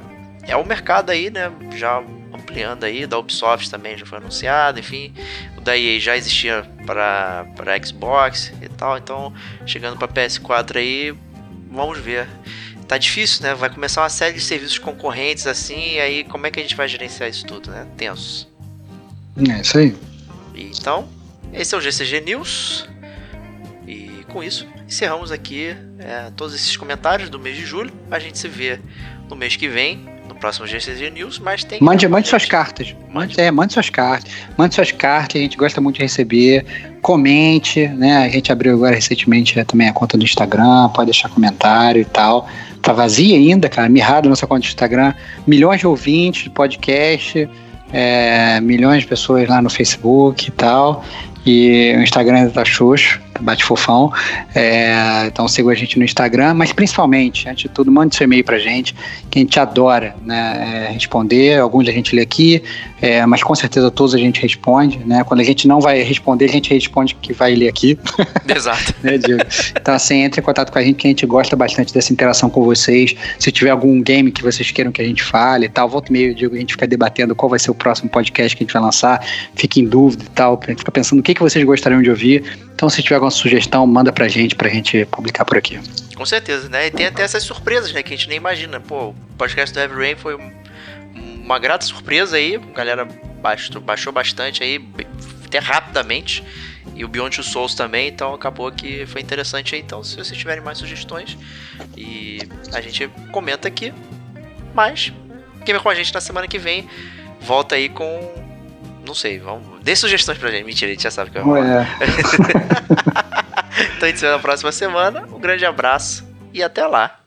A: é o mercado aí, né? Já ampliando aí, da Ubisoft também já foi anunciado, enfim, o da EA já existia para Xbox e tal, então chegando para PS4 aí, vamos ver. Tá difícil, né? Vai começar uma série de serviços concorrentes assim, e aí como é que a gente vai gerenciar isso tudo, né? Tenso.
B: É isso aí.
A: Então, esse é o GCG News. E com isso, encerramos aqui é, todos esses comentários do mês de julho. A gente se vê no mês que vem no próximo GCG News, mas tem.
B: Mande, mande suas cartas. Mande, é, mande suas cartas. Mande suas cartas, a gente gosta muito de receber. Comente, né? A gente abriu agora recentemente é, também a conta do Instagram, pode deixar comentário e tal. Tá vazia ainda, cara, mirrado nossa conta do Instagram. Milhões de ouvintes de podcast, é, milhões de pessoas lá no Facebook e tal. E o Instagram ainda tá xoxo, bate fofão. É, então siga a gente no Instagram, mas principalmente, antes de tudo, mande seu e-mail pra gente, que a gente adora né, é, responder. Alguns a gente lê aqui, é, mas com certeza todos a gente responde. Né? Quando a gente não vai responder, a gente responde que vai ler aqui.
A: Exato.
B: né, Diego? Então, assim, entre em contato com a gente, que a gente gosta bastante dessa interação com vocês. Se tiver algum game que vocês queiram que a gente fale e tal, volta e meio, Diego, a gente fica debatendo qual vai ser o próximo podcast que a gente vai lançar, fique em dúvida e tal, fica pensando o que que vocês gostariam de ouvir. Então, se tiver alguma sugestão, manda pra gente, pra gente publicar por aqui.
A: Com certeza, né? E tem até essas surpresas, né? Que a gente nem imagina. Pô, o podcast do Heavy Rain foi uma grata surpresa aí. A galera baixou, baixou bastante aí, até rapidamente. E o Beyond Two Souls também, então acabou que foi interessante aí. Então, se vocês tiverem mais sugestões, e a gente comenta aqui. Mas, quem vem com a gente na semana que vem, volta aí com não sei, vamos. Dê sugestões pra gente. Mentira, a gente já sabe que vai rolar. É. então a gente se vê na próxima semana. Um grande abraço e até lá.